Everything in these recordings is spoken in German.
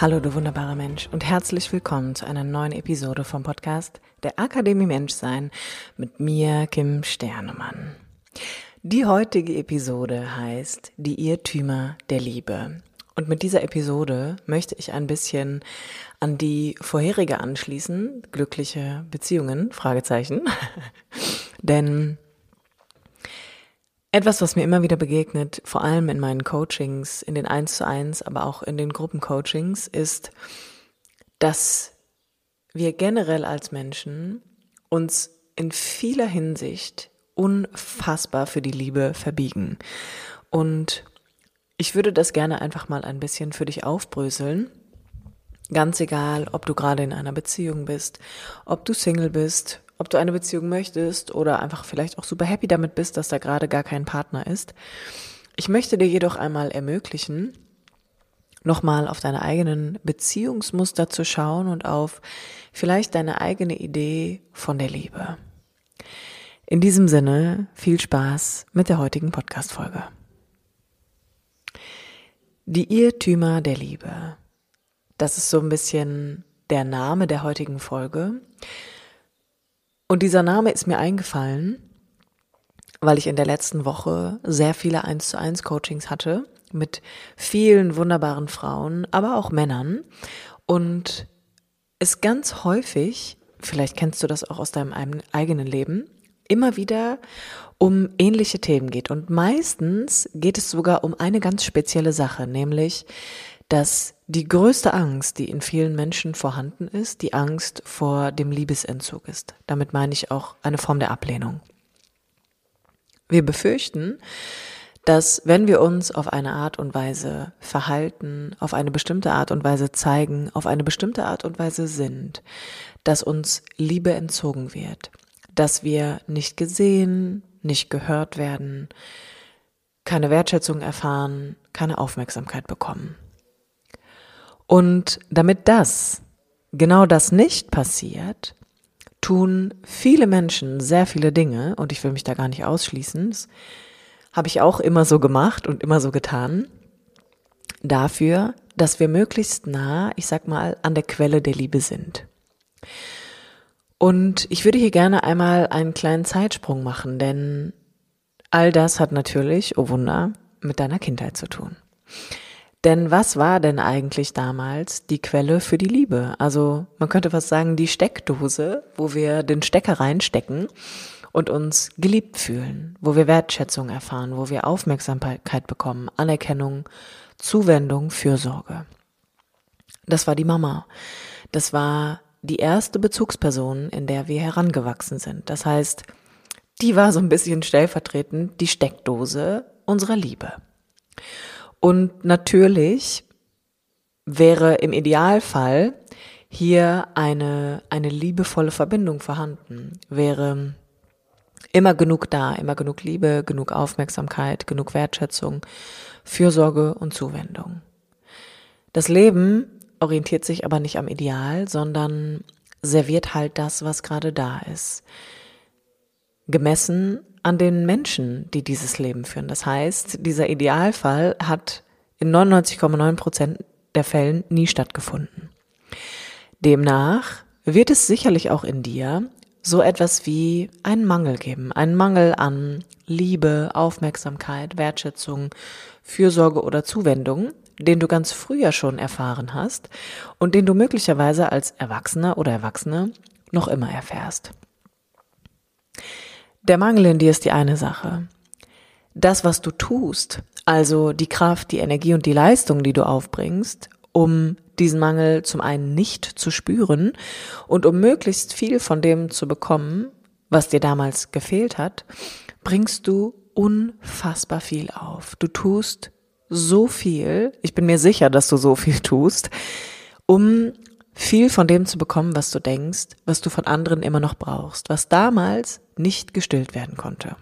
Hallo, du wunderbarer Mensch und herzlich willkommen zu einer neuen Episode vom Podcast der Akademie Menschsein mit mir, Kim Sternemann. Die heutige Episode heißt Die Irrtümer der Liebe. Und mit dieser Episode möchte ich ein bisschen an die vorherige anschließen, glückliche Beziehungen, Fragezeichen. Denn etwas, was mir immer wieder begegnet, vor allem in meinen Coachings, in den 1 zu 1, aber auch in den Gruppencoachings, ist, dass wir generell als Menschen uns in vieler Hinsicht unfassbar für die Liebe verbiegen. Und ich würde das gerne einfach mal ein bisschen für dich aufbröseln. Ganz egal, ob du gerade in einer Beziehung bist, ob du Single bist, ob du eine Beziehung möchtest oder einfach vielleicht auch super happy damit bist, dass da gerade gar kein Partner ist. Ich möchte dir jedoch einmal ermöglichen, nochmal auf deine eigenen Beziehungsmuster zu schauen und auf vielleicht deine eigene Idee von der Liebe. In diesem Sinne, viel Spaß mit der heutigen Podcast-Folge. Die Irrtümer der Liebe. Das ist so ein bisschen der Name der heutigen Folge. Und dieser Name ist mir eingefallen, weil ich in der letzten Woche sehr viele 1 zu 1 Coachings hatte mit vielen wunderbaren Frauen, aber auch Männern. Und es ganz häufig, vielleicht kennst du das auch aus deinem eigenen Leben, immer wieder um ähnliche Themen geht. Und meistens geht es sogar um eine ganz spezielle Sache, nämlich dass die größte Angst, die in vielen Menschen vorhanden ist, die Angst vor dem Liebesentzug ist. Damit meine ich auch eine Form der Ablehnung. Wir befürchten, dass wenn wir uns auf eine Art und Weise verhalten, auf eine bestimmte Art und Weise zeigen, auf eine bestimmte Art und Weise sind, dass uns Liebe entzogen wird, dass wir nicht gesehen, nicht gehört werden, keine Wertschätzung erfahren, keine Aufmerksamkeit bekommen. Und damit das, genau das nicht passiert, tun viele Menschen sehr viele Dinge und ich will mich da gar nicht ausschließen. Habe ich auch immer so gemacht und immer so getan. Dafür, dass wir möglichst nah, ich sag mal, an der Quelle der Liebe sind. Und ich würde hier gerne einmal einen kleinen Zeitsprung machen, denn all das hat natürlich, oh Wunder, mit deiner Kindheit zu tun. Denn was war denn eigentlich damals die Quelle für die Liebe? Also man könnte fast sagen, die Steckdose, wo wir den Stecker reinstecken und uns geliebt fühlen, wo wir Wertschätzung erfahren, wo wir Aufmerksamkeit bekommen, Anerkennung, Zuwendung, Fürsorge. Das war die Mama. Das war die erste Bezugsperson, in der wir herangewachsen sind. Das heißt, die war so ein bisschen stellvertretend die Steckdose unserer Liebe. Und natürlich wäre im Idealfall hier eine, eine liebevolle Verbindung vorhanden, wäre immer genug da, immer genug Liebe, genug Aufmerksamkeit, genug Wertschätzung, Fürsorge und Zuwendung. Das Leben orientiert sich aber nicht am Ideal, sondern serviert halt das, was gerade da ist. Gemessen an den Menschen, die dieses Leben führen. Das heißt, dieser Idealfall hat in 99,9 Prozent der Fällen nie stattgefunden. Demnach wird es sicherlich auch in dir so etwas wie einen Mangel geben, einen Mangel an Liebe, Aufmerksamkeit, Wertschätzung, Fürsorge oder Zuwendung, den du ganz früher schon erfahren hast und den du möglicherweise als Erwachsener oder Erwachsene noch immer erfährst. Der Mangel in dir ist die eine Sache. Das, was du tust, also die Kraft, die Energie und die Leistung, die du aufbringst, um diesen Mangel zum einen nicht zu spüren und um möglichst viel von dem zu bekommen, was dir damals gefehlt hat, bringst du unfassbar viel auf. Du tust so viel, ich bin mir sicher, dass du so viel tust, um viel von dem zu bekommen, was du denkst, was du von anderen immer noch brauchst, was damals nicht gestillt werden konnte.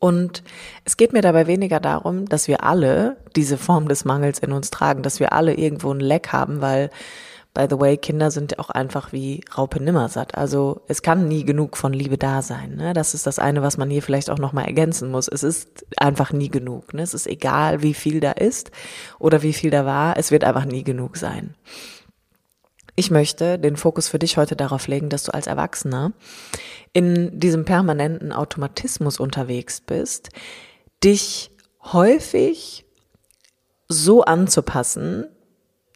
Und es geht mir dabei weniger darum, dass wir alle diese Form des Mangels in uns tragen, dass wir alle irgendwo ein Leck haben, weil By the way, Kinder sind auch einfach wie Raupe Nimmersatt. Also es kann nie genug von Liebe da sein. Ne? Das ist das eine, was man hier vielleicht auch nochmal ergänzen muss. Es ist einfach nie genug. Ne? Es ist egal, wie viel da ist oder wie viel da war. Es wird einfach nie genug sein. Ich möchte den Fokus für dich heute darauf legen, dass du als Erwachsener in diesem permanenten Automatismus unterwegs bist, dich häufig so anzupassen,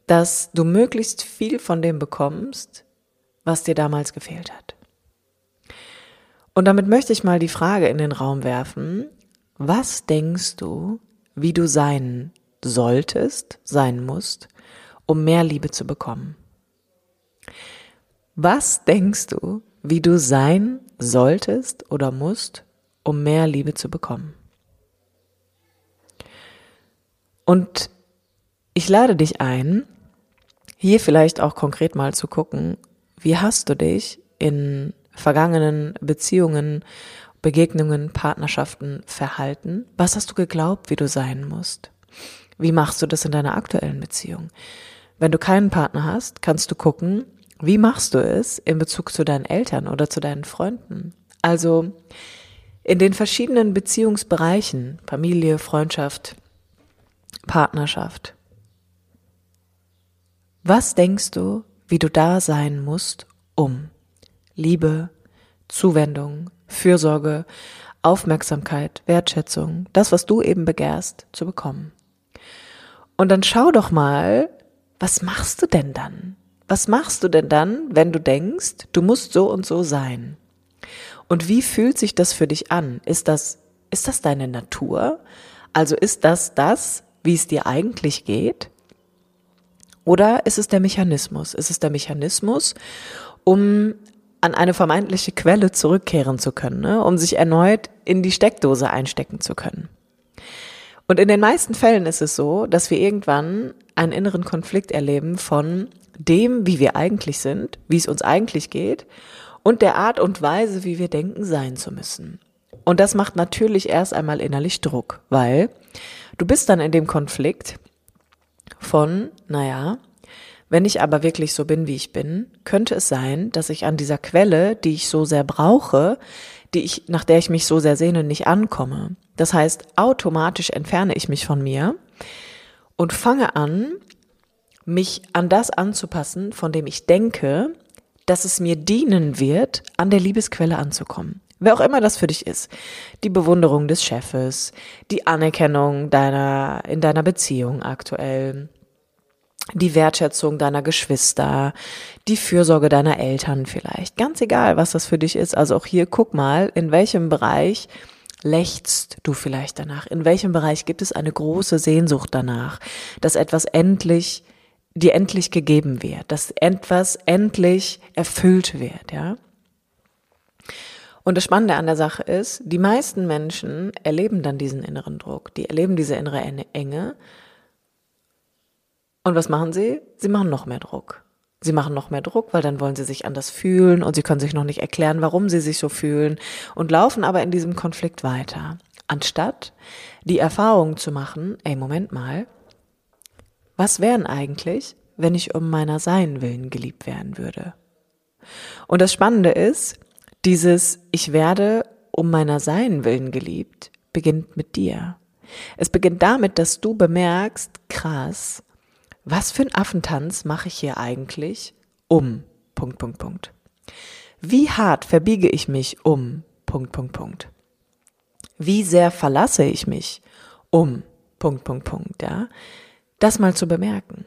dass du möglichst viel von dem bekommst, was dir damals gefehlt hat. Und damit möchte ich mal die Frage in den Raum werfen, was denkst du, wie du sein solltest, sein musst, um mehr Liebe zu bekommen? Was denkst du, wie du sein solltest oder musst, um mehr Liebe zu bekommen? Und ich lade dich ein, hier vielleicht auch konkret mal zu gucken, wie hast du dich in vergangenen Beziehungen, Begegnungen, Partnerschaften verhalten? Was hast du geglaubt, wie du sein musst? Wie machst du das in deiner aktuellen Beziehung? Wenn du keinen Partner hast, kannst du gucken, wie machst du es in Bezug zu deinen Eltern oder zu deinen Freunden? Also in den verschiedenen Beziehungsbereichen, Familie, Freundschaft, Partnerschaft. Was denkst du, wie du da sein musst, um Liebe, Zuwendung, Fürsorge, Aufmerksamkeit, Wertschätzung, das, was du eben begehrst, zu bekommen? Und dann schau doch mal, was machst du denn dann? Was machst du denn dann, wenn du denkst, du musst so und so sein? Und wie fühlt sich das für dich an? Ist das, ist das deine Natur? Also ist das das, wie es dir eigentlich geht? Oder ist es der Mechanismus? Ist es der Mechanismus, um an eine vermeintliche Quelle zurückkehren zu können, ne? um sich erneut in die Steckdose einstecken zu können? Und in den meisten Fällen ist es so, dass wir irgendwann einen inneren Konflikt erleben von dem, wie wir eigentlich sind, wie es uns eigentlich geht und der Art und Weise, wie wir denken, sein zu müssen. Und das macht natürlich erst einmal innerlich Druck, weil du bist dann in dem Konflikt, von, naja, wenn ich aber wirklich so bin, wie ich bin, könnte es sein, dass ich an dieser Quelle, die ich so sehr brauche, die ich, nach der ich mich so sehr sehne, nicht ankomme. Das heißt, automatisch entferne ich mich von mir und fange an, mich an das anzupassen, von dem ich denke, dass es mir dienen wird, an der Liebesquelle anzukommen. Wer auch immer das für dich ist. Die Bewunderung des Chefes, die Anerkennung deiner, in deiner Beziehung aktuell, die Wertschätzung deiner Geschwister, die Fürsorge deiner Eltern vielleicht. Ganz egal, was das für dich ist. Also auch hier guck mal, in welchem Bereich lechzt du vielleicht danach? In welchem Bereich gibt es eine große Sehnsucht danach, dass etwas endlich dir endlich gegeben wird, dass etwas endlich erfüllt wird, ja? Und das Spannende an der Sache ist, die meisten Menschen erleben dann diesen inneren Druck, die erleben diese innere Enge. Und was machen sie? Sie machen noch mehr Druck. Sie machen noch mehr Druck, weil dann wollen sie sich anders fühlen und sie können sich noch nicht erklären, warum sie sich so fühlen und laufen aber in diesem Konflikt weiter. Anstatt die Erfahrung zu machen, ey, Moment mal, was wären eigentlich, wenn ich um meiner Sein willen geliebt werden würde? Und das Spannende ist, dieses Ich werde um meiner Sein willen geliebt beginnt mit dir. Es beginnt damit, dass du bemerkst, krass, was für ein Affentanz mache ich hier eigentlich um Punkt Punkt Punkt. Wie hart verbiege ich mich um Punkt Punkt Punkt. Wie sehr verlasse ich mich um Punkt Punkt Punkt, ja? Das mal zu bemerken.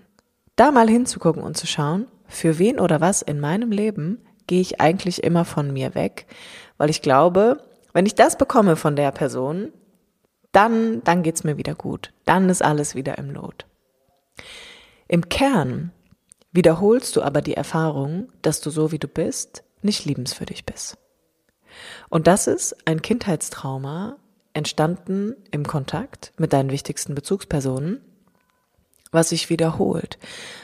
Da mal hinzugucken und zu schauen, für wen oder was in meinem Leben gehe ich eigentlich immer von mir weg, weil ich glaube, wenn ich das bekomme von der Person, dann, dann geht's mir wieder gut. Dann ist alles wieder im Lot. Im Kern wiederholst du aber die Erfahrung, dass du so wie du bist, nicht liebenswürdig bist. Und das ist ein Kindheitstrauma, entstanden im Kontakt mit deinen wichtigsten Bezugspersonen, was sich wiederholt,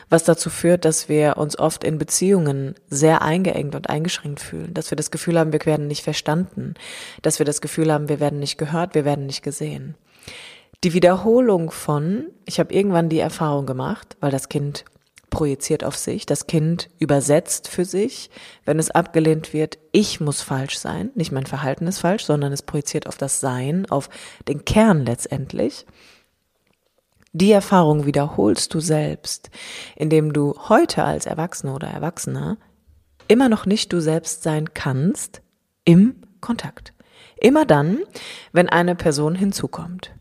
was dazu führt, dass wir uns oft in Beziehungen sehr eingeengt und eingeschränkt fühlen, dass wir das Gefühl haben, wir werden nicht verstanden, dass wir das Gefühl haben, wir werden nicht gehört, wir werden nicht gesehen. Die Wiederholung von, ich habe irgendwann die Erfahrung gemacht, weil das Kind projiziert auf sich, das Kind übersetzt für sich, wenn es abgelehnt wird, ich muss falsch sein, nicht mein Verhalten ist falsch, sondern es projiziert auf das Sein, auf den Kern letztendlich. Die Erfahrung wiederholst du selbst, indem du heute als Erwachsener oder Erwachsener immer noch nicht du selbst sein kannst im Kontakt. Immer dann, wenn eine Person hinzukommt.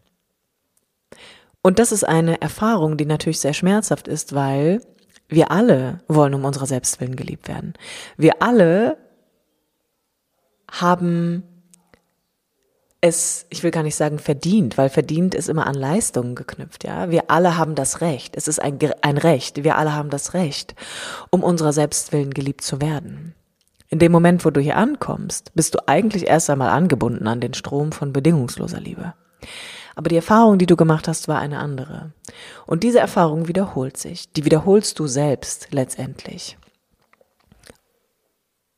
Und das ist eine Erfahrung, die natürlich sehr schmerzhaft ist, weil wir alle wollen um unserer Selbstwillen geliebt werden. Wir alle haben es, ich will gar nicht sagen verdient, weil verdient ist immer an Leistungen geknüpft, ja. Wir alle haben das Recht. Es ist ein, ein Recht. Wir alle haben das Recht, um unserer Selbstwillen geliebt zu werden. In dem Moment, wo du hier ankommst, bist du eigentlich erst einmal angebunden an den Strom von bedingungsloser Liebe. Aber die Erfahrung, die du gemacht hast, war eine andere. Und diese Erfahrung wiederholt sich. Die wiederholst du selbst letztendlich.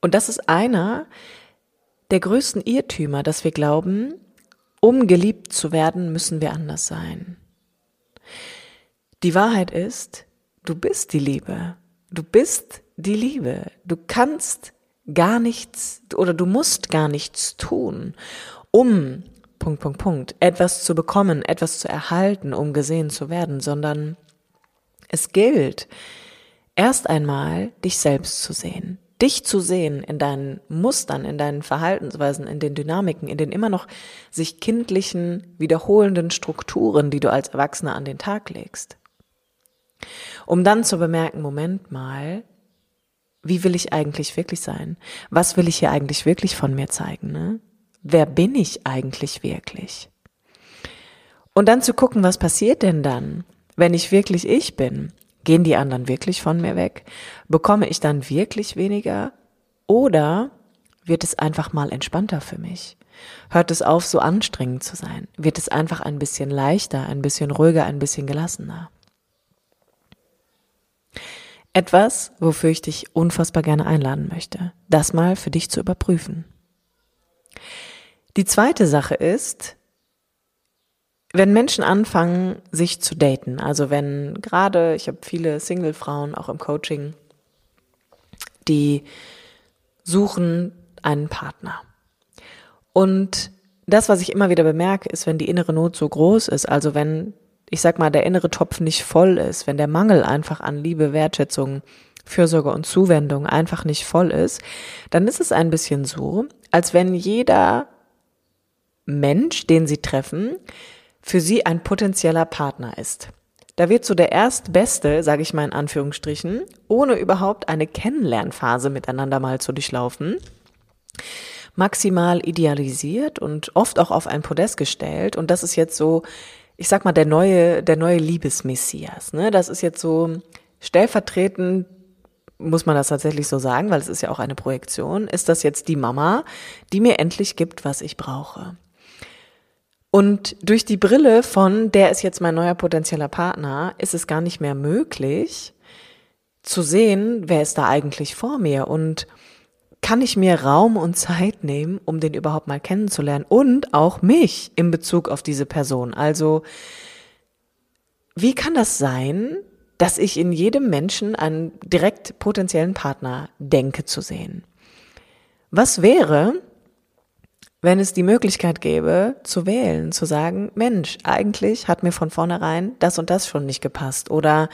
Und das ist einer der größten Irrtümer, dass wir glauben, um geliebt zu werden, müssen wir anders sein. Die Wahrheit ist, du bist die Liebe. Du bist die Liebe. Du kannst gar nichts oder du musst gar nichts tun, um Punkt, Punkt, Punkt, etwas zu bekommen, etwas zu erhalten, um gesehen zu werden, sondern es gilt, erst einmal dich selbst zu sehen, dich zu sehen in deinen Mustern, in deinen Verhaltensweisen, in den Dynamiken, in den immer noch sich kindlichen, wiederholenden Strukturen, die du als Erwachsener an den Tag legst. Um dann zu bemerken, Moment mal, wie will ich eigentlich wirklich sein? Was will ich hier eigentlich wirklich von mir zeigen? Ne? wer bin ich eigentlich wirklich? Und dann zu gucken, was passiert denn dann, wenn ich wirklich ich bin? Gehen die anderen wirklich von mir weg? Bekomme ich dann wirklich weniger? Oder wird es einfach mal entspannter für mich? Hört es auf, so anstrengend zu sein? Wird es einfach ein bisschen leichter, ein bisschen ruhiger, ein bisschen gelassener? Etwas, wofür ich dich unfassbar gerne einladen möchte, das mal für dich zu überprüfen. Die zweite Sache ist, wenn Menschen anfangen, sich zu daten, also wenn gerade, ich habe viele Single-Frauen auch im Coaching, die suchen einen Partner. Und das, was ich immer wieder bemerke, ist, wenn die innere Not so groß ist, also wenn, ich sag mal, der innere Topf nicht voll ist, wenn der Mangel einfach an Liebe, Wertschätzung, Fürsorge und Zuwendung einfach nicht voll ist, dann ist es ein bisschen so, als wenn jeder Mensch, den sie treffen, für sie ein potenzieller Partner ist. Da wird so der Erstbeste, sage ich mal in Anführungsstrichen, ohne überhaupt eine Kennenlernphase miteinander mal zu durchlaufen, maximal idealisiert und oft auch auf ein Podest gestellt. Und das ist jetzt so, ich sag mal, der neue, der neue Liebesmessias. Ne? Das ist jetzt so stellvertretend muss man das tatsächlich so sagen, weil es ist ja auch eine Projektion, ist das jetzt die Mama, die mir endlich gibt, was ich brauche. Und durch die Brille von, der ist jetzt mein neuer potenzieller Partner, ist es gar nicht mehr möglich zu sehen, wer ist da eigentlich vor mir und kann ich mir Raum und Zeit nehmen, um den überhaupt mal kennenzulernen und auch mich in Bezug auf diese Person. Also, wie kann das sein, dass ich in jedem Menschen einen direkt potenziellen Partner denke zu sehen? Was wäre, wenn es die Möglichkeit gäbe, zu wählen, zu sagen, Mensch, eigentlich hat mir von vornherein das und das schon nicht gepasst oder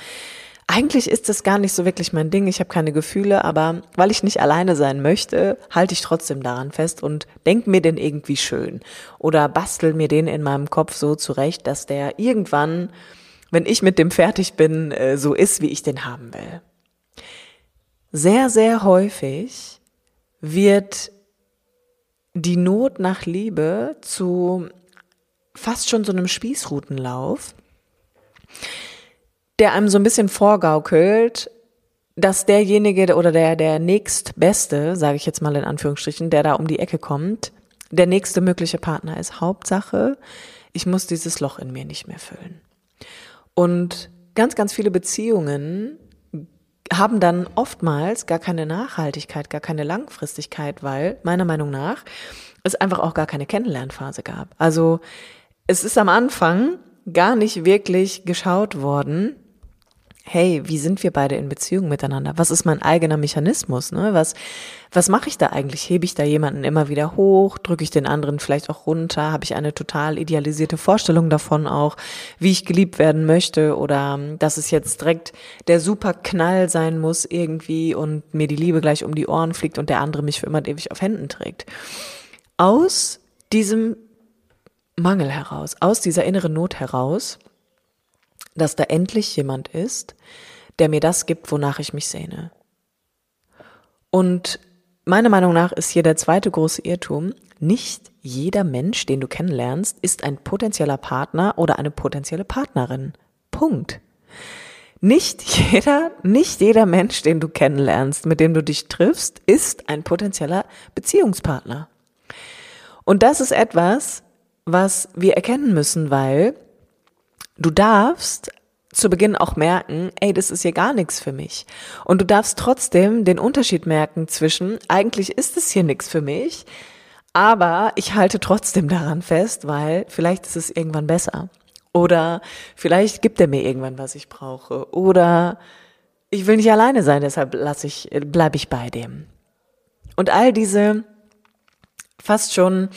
eigentlich ist das gar nicht so wirklich mein Ding, ich habe keine Gefühle, aber weil ich nicht alleine sein möchte, halte ich trotzdem daran fest und denk mir den irgendwie schön oder bastel mir den in meinem Kopf so zurecht, dass der irgendwann, wenn ich mit dem fertig bin, äh, so ist, wie ich den haben will. Sehr, sehr häufig wird die Not nach Liebe zu fast schon so einem Spießrutenlauf, der einem so ein bisschen vorgaukelt, dass derjenige oder der, der nächstbeste, sage ich jetzt mal in Anführungsstrichen, der da um die Ecke kommt, der nächste mögliche Partner ist. Hauptsache, ich muss dieses Loch in mir nicht mehr füllen. Und ganz, ganz viele Beziehungen haben dann oftmals gar keine Nachhaltigkeit, gar keine Langfristigkeit, weil meiner Meinung nach es einfach auch gar keine Kennenlernphase gab. Also es ist am Anfang gar nicht wirklich geschaut worden, hey, wie sind wir beide in Beziehung miteinander? Was ist mein eigener Mechanismus? Ne? Was, was mache ich da eigentlich? Hebe ich da jemanden immer wieder hoch? Drücke ich den anderen vielleicht auch runter? Habe ich eine total idealisierte Vorstellung davon auch, wie ich geliebt werden möchte? Oder ähm, dass es jetzt direkt der super Knall sein muss irgendwie und mir die Liebe gleich um die Ohren fliegt und der andere mich für immer ewig auf Händen trägt. Aus diesem Mangel heraus, aus dieser inneren Not heraus, dass da endlich jemand ist, der mir das gibt, wonach ich mich sehne. Und meiner Meinung nach ist hier der zweite große Irrtum, nicht jeder Mensch, den du kennenlernst, ist ein potenzieller Partner oder eine potenzielle Partnerin. Punkt. Nicht jeder, nicht jeder Mensch, den du kennenlernst, mit dem du dich triffst, ist ein potenzieller Beziehungspartner. Und das ist etwas, was wir erkennen müssen, weil du darfst zu Beginn auch merken, ey, das ist hier gar nichts für mich. Und du darfst trotzdem den Unterschied merken zwischen, eigentlich ist es hier nichts für mich, aber ich halte trotzdem daran fest, weil vielleicht ist es irgendwann besser. Oder vielleicht gibt er mir irgendwann, was ich brauche. Oder ich will nicht alleine sein, deshalb lasse ich, bleibe ich bei dem. Und all diese fast schon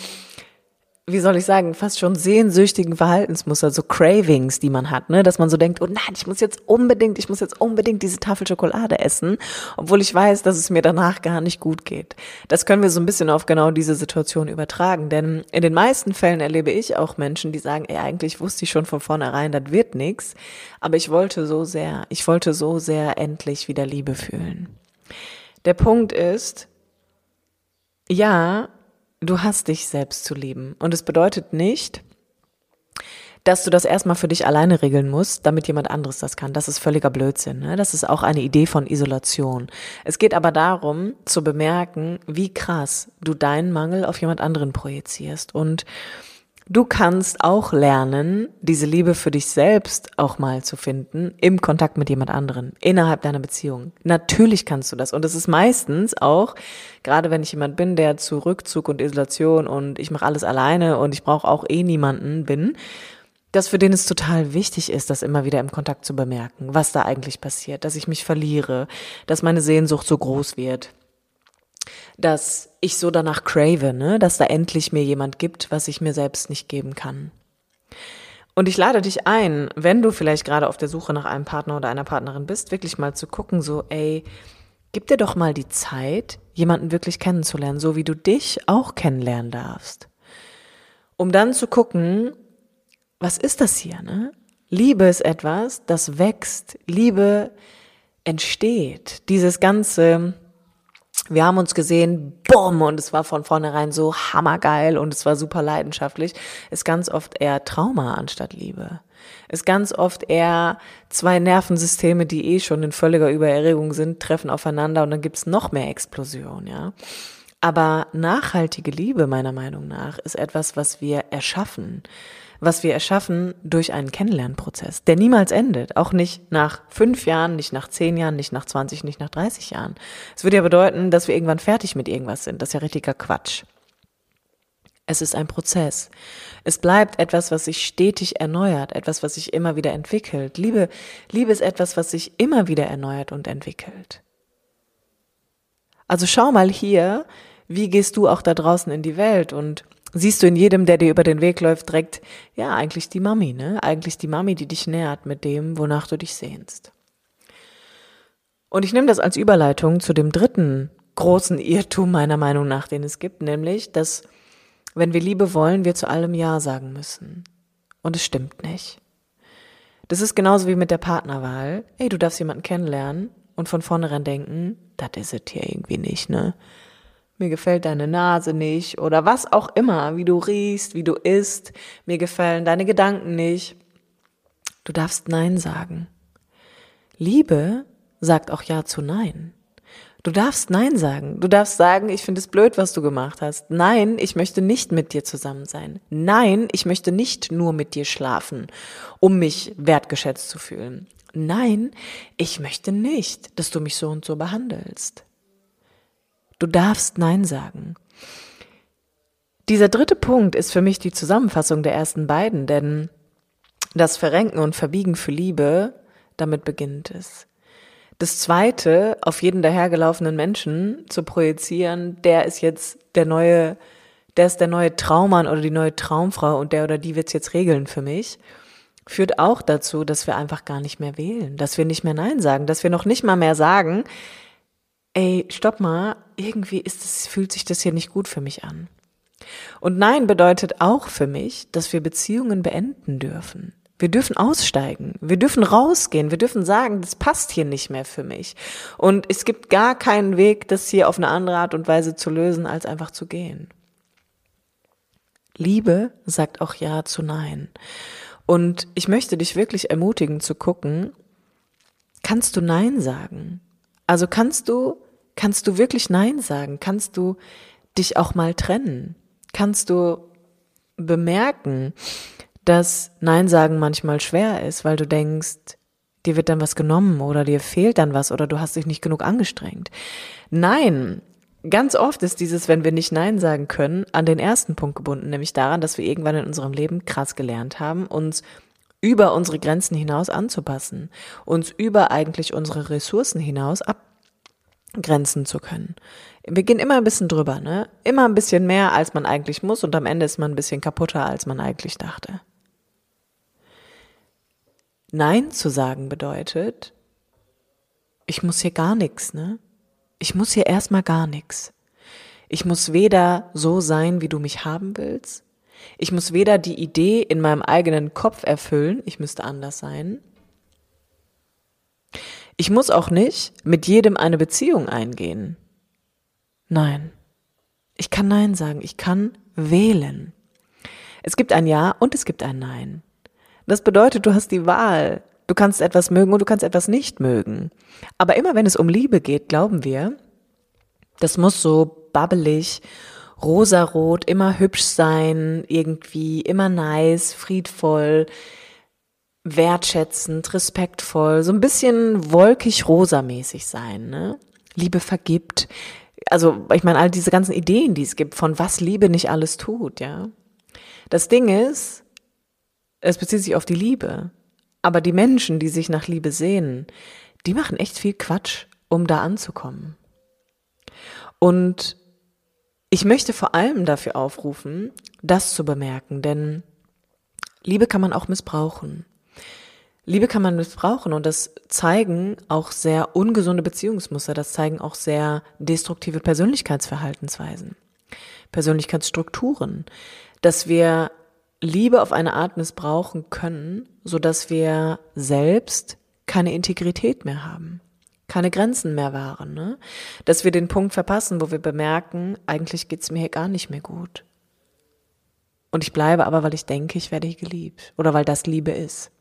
wie soll ich sagen, fast schon sehnsüchtigen Verhaltensmuster, so Cravings, die man hat, ne, dass man so denkt, oh nein, ich muss jetzt unbedingt, ich muss jetzt unbedingt diese Tafel Schokolade essen, obwohl ich weiß, dass es mir danach gar nicht gut geht. Das können wir so ein bisschen auf genau diese Situation übertragen, denn in den meisten Fällen erlebe ich auch Menschen, die sagen, ey, eigentlich wusste ich schon von vornherein, das wird nix, aber ich wollte so sehr, ich wollte so sehr endlich wieder Liebe fühlen. Der Punkt ist, ja, du hast dich selbst zu lieben. Und es bedeutet nicht, dass du das erstmal für dich alleine regeln musst, damit jemand anderes das kann. Das ist völliger Blödsinn. Ne? Das ist auch eine Idee von Isolation. Es geht aber darum, zu bemerken, wie krass du deinen Mangel auf jemand anderen projizierst. Und Du kannst auch lernen, diese Liebe für dich selbst auch mal zu finden im Kontakt mit jemand anderen, innerhalb deiner Beziehung. Natürlich kannst du das. Und es ist meistens auch, gerade wenn ich jemand bin, der zu Rückzug und Isolation und ich mache alles alleine und ich brauche auch eh niemanden bin, dass für den es total wichtig ist, das immer wieder im Kontakt zu bemerken, was da eigentlich passiert, dass ich mich verliere, dass meine Sehnsucht so groß wird dass ich so danach crave, ne? dass da endlich mir jemand gibt, was ich mir selbst nicht geben kann. Und ich lade dich ein, wenn du vielleicht gerade auf der Suche nach einem Partner oder einer Partnerin bist, wirklich mal zu gucken, so, ey, gib dir doch mal die Zeit, jemanden wirklich kennenzulernen, so wie du dich auch kennenlernen darfst. Um dann zu gucken, was ist das hier, ne? Liebe ist etwas, das wächst. Liebe entsteht. Dieses ganze, wir haben uns gesehen, bumm, und es war von vornherein so hammergeil und es war super leidenschaftlich, ist ganz oft eher Trauma anstatt Liebe. Ist ganz oft eher zwei Nervensysteme, die eh schon in völliger Übererregung sind, treffen aufeinander und dann gibt's noch mehr Explosion, ja. Aber nachhaltige Liebe, meiner Meinung nach, ist etwas, was wir erschaffen was wir erschaffen durch einen Kennenlernprozess, der niemals endet. Auch nicht nach fünf Jahren, nicht nach zehn Jahren, nicht nach 20, nicht nach 30 Jahren. Es würde ja bedeuten, dass wir irgendwann fertig mit irgendwas sind. Das ist ja richtiger Quatsch. Es ist ein Prozess. Es bleibt etwas, was sich stetig erneuert, etwas, was sich immer wieder entwickelt. Liebe, Liebe ist etwas, was sich immer wieder erneuert und entwickelt. Also schau mal hier, wie gehst du auch da draußen in die Welt und siehst du in jedem, der dir über den Weg läuft, direkt, ja, eigentlich die Mami, ne? Eigentlich die Mami, die dich nährt mit dem, wonach du dich sehnst. Und ich nehme das als Überleitung zu dem dritten großen Irrtum meiner Meinung nach, den es gibt, nämlich, dass wenn wir Liebe wollen, wir zu allem Ja sagen müssen. Und es stimmt nicht. Das ist genauso wie mit der Partnerwahl. Ey, du darfst jemanden kennenlernen und von vornherein denken, das ist es hier irgendwie nicht, ne? Mir gefällt deine Nase nicht oder was auch immer, wie du riechst, wie du isst, mir gefallen deine Gedanken nicht. Du darfst Nein sagen. Liebe sagt auch Ja zu Nein. Du darfst Nein sagen. Du darfst sagen, ich finde es blöd, was du gemacht hast. Nein, ich möchte nicht mit dir zusammen sein. Nein, ich möchte nicht nur mit dir schlafen, um mich wertgeschätzt zu fühlen. Nein, ich möchte nicht, dass du mich so und so behandelst. Du darfst Nein sagen. Dieser dritte Punkt ist für mich die Zusammenfassung der ersten beiden, denn das Verrenken und Verbiegen für Liebe, damit beginnt es. Das zweite, auf jeden dahergelaufenen Menschen zu projizieren, der ist jetzt der neue, der ist der neue Traummann oder die neue Traumfrau und der oder die wird's jetzt regeln für mich, führt auch dazu, dass wir einfach gar nicht mehr wählen, dass wir nicht mehr Nein sagen, dass wir noch nicht mal mehr sagen, ey, stopp mal, irgendwie ist es, fühlt sich das hier nicht gut für mich an. Und Nein bedeutet auch für mich, dass wir Beziehungen beenden dürfen. Wir dürfen aussteigen. Wir dürfen rausgehen. Wir dürfen sagen, das passt hier nicht mehr für mich. Und es gibt gar keinen Weg, das hier auf eine andere Art und Weise zu lösen, als einfach zu gehen. Liebe sagt auch Ja zu Nein. Und ich möchte dich wirklich ermutigen zu gucken, kannst du Nein sagen? Also kannst du, kannst du wirklich Nein sagen? Kannst du dich auch mal trennen? Kannst du bemerken, dass Nein sagen manchmal schwer ist, weil du denkst, dir wird dann was genommen oder dir fehlt dann was oder du hast dich nicht genug angestrengt. Nein, ganz oft ist dieses, wenn wir nicht Nein sagen können, an den ersten Punkt gebunden, nämlich daran, dass wir irgendwann in unserem Leben krass gelernt haben, uns über unsere Grenzen hinaus anzupassen, uns über eigentlich unsere Ressourcen hinaus abgrenzen zu können. Wir gehen immer ein bisschen drüber, ne? Immer ein bisschen mehr, als man eigentlich muss und am Ende ist man ein bisschen kaputter, als man eigentlich dachte. Nein zu sagen bedeutet, ich muss hier gar nichts, ne? Ich muss hier erstmal gar nichts. Ich muss weder so sein, wie du mich haben willst. Ich muss weder die Idee in meinem eigenen Kopf erfüllen, ich müsste anders sein. Ich muss auch nicht mit jedem eine Beziehung eingehen. Nein. Ich kann Nein sagen. Ich kann wählen. Es gibt ein Ja und es gibt ein Nein. Das bedeutet, du hast die Wahl. Du kannst etwas mögen und du kannst etwas nicht mögen. Aber immer wenn es um Liebe geht, glauben wir, das muss so babbelig, rosarot, immer hübsch sein, irgendwie immer nice, friedvoll, wertschätzend, respektvoll, so ein bisschen wolkig rosamäßig sein, ne? Liebe vergibt. Also, ich meine, all diese ganzen Ideen, die es gibt, von was Liebe nicht alles tut, ja. Das Ding ist, es bezieht sich auf die Liebe. Aber die Menschen, die sich nach Liebe sehnen, die machen echt viel Quatsch, um da anzukommen. Und ich möchte vor allem dafür aufrufen, das zu bemerken, denn Liebe kann man auch missbrauchen. Liebe kann man missbrauchen und das zeigen auch sehr ungesunde Beziehungsmuster, das zeigen auch sehr destruktive Persönlichkeitsverhaltensweisen, Persönlichkeitsstrukturen, dass wir Liebe auf eine Art missbrauchen können, so dass wir selbst keine Integrität mehr haben, keine Grenzen mehr wahren, ne? dass wir den Punkt verpassen, wo wir bemerken, eigentlich geht's mir hier gar nicht mehr gut. Und ich bleibe aber, weil ich denke, ich werde hier geliebt oder weil das Liebe ist.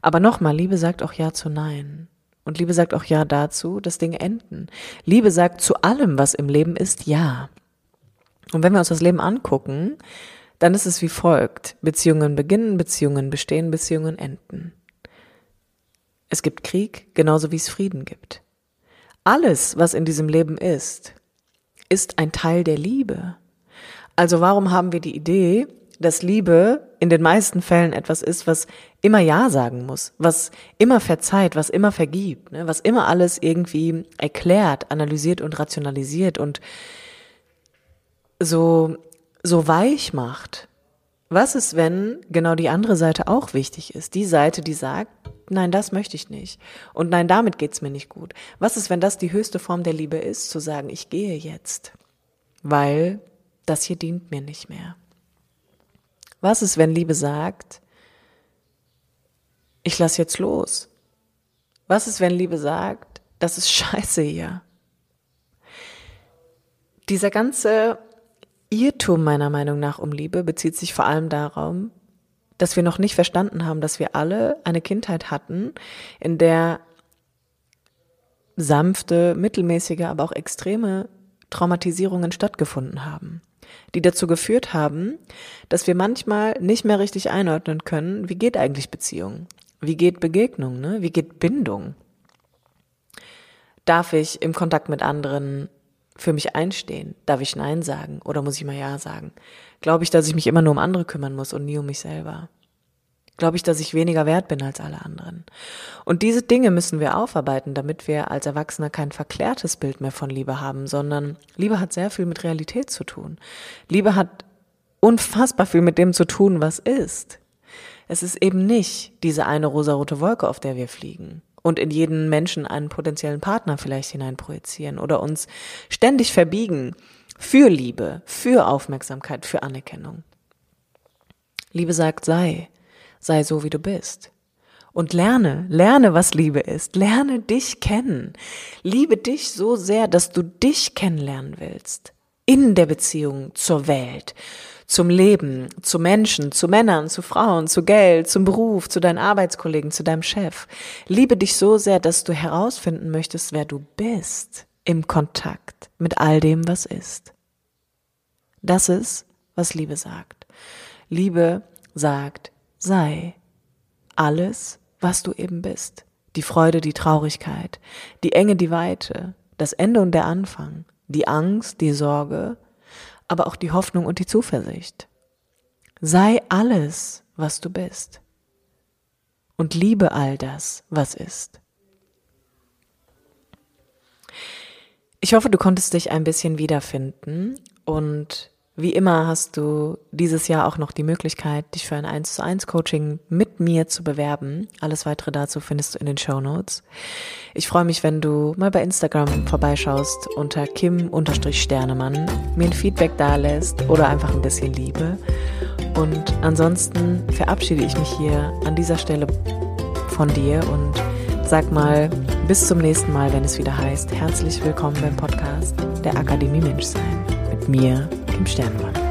Aber nochmal, Liebe sagt auch Ja zu Nein. Und Liebe sagt auch Ja dazu, dass Dinge enden. Liebe sagt zu allem, was im Leben ist, Ja. Und wenn wir uns das Leben angucken, dann ist es wie folgt. Beziehungen beginnen, Beziehungen bestehen, Beziehungen enden. Es gibt Krieg, genauso wie es Frieden gibt. Alles, was in diesem Leben ist, ist ein Teil der Liebe. Also warum haben wir die Idee, dass Liebe in den meisten Fällen etwas ist, was immer Ja sagen muss, was immer verzeiht, was immer vergibt, ne? was immer alles irgendwie erklärt, analysiert und rationalisiert und so so weich macht. Was ist, wenn genau die andere Seite auch wichtig ist? Die Seite, die sagt, nein, das möchte ich nicht. Und nein, damit geht's mir nicht gut. Was ist, wenn das die höchste Form der Liebe ist, zu sagen, ich gehe jetzt, weil das hier dient mir nicht mehr? Was ist, wenn Liebe sagt, ich lass jetzt los? Was ist, wenn Liebe sagt, das ist scheiße hier? Dieser ganze Irrtum meiner Meinung nach um Liebe bezieht sich vor allem darauf, dass wir noch nicht verstanden haben, dass wir alle eine Kindheit hatten, in der sanfte, mittelmäßige, aber auch extreme Traumatisierungen stattgefunden haben, die dazu geführt haben, dass wir manchmal nicht mehr richtig einordnen können, wie geht eigentlich Beziehung, wie geht Begegnung, ne? wie geht Bindung. Darf ich im Kontakt mit anderen für mich einstehen? Darf ich Nein sagen oder muss ich mal Ja sagen? Glaube ich, dass ich mich immer nur um andere kümmern muss und nie um mich selber? Glaube ich, dass ich weniger wert bin als alle anderen? Und diese Dinge müssen wir aufarbeiten, damit wir als Erwachsene kein verklärtes Bild mehr von Liebe haben, sondern Liebe hat sehr viel mit Realität zu tun. Liebe hat unfassbar viel mit dem zu tun, was ist. Es ist eben nicht diese eine rosarote Wolke, auf der wir fliegen und in jeden Menschen einen potenziellen Partner vielleicht hineinprojizieren oder uns ständig verbiegen für Liebe, für Aufmerksamkeit, für Anerkennung. Liebe sagt, sei, sei so, wie du bist. Und lerne, lerne, was Liebe ist. Lerne dich kennen. Liebe dich so sehr, dass du dich kennenlernen willst. In der Beziehung zur Welt, zum Leben, zu Menschen, zu Männern, zu Frauen, zu Geld, zum Beruf, zu deinen Arbeitskollegen, zu deinem Chef. Liebe dich so sehr, dass du herausfinden möchtest, wer du bist im Kontakt mit all dem, was ist. Das ist, was Liebe sagt. Liebe sagt, sei alles, was du eben bist. Die Freude, die Traurigkeit, die Enge, die Weite, das Ende und der Anfang, die Angst, die Sorge, aber auch die Hoffnung und die Zuversicht. Sei alles, was du bist. Und liebe all das, was ist. Ich hoffe, du konntest dich ein bisschen wiederfinden und wie immer hast du dieses Jahr auch noch die Möglichkeit, dich für ein 1 zu 1 Coaching mit mir zu bewerben. Alles weitere dazu findest du in den Show Notes. Ich freue mich, wenn du mal bei Instagram vorbeischaust unter Kim-Sternemann, mir ein Feedback dalässt oder einfach ein bisschen Liebe. Und ansonsten verabschiede ich mich hier an dieser Stelle von dir und sag mal bis zum nächsten Mal, wenn es wieder heißt, herzlich willkommen beim Podcast der Akademie Menschsein mit mir, dem Sternmann.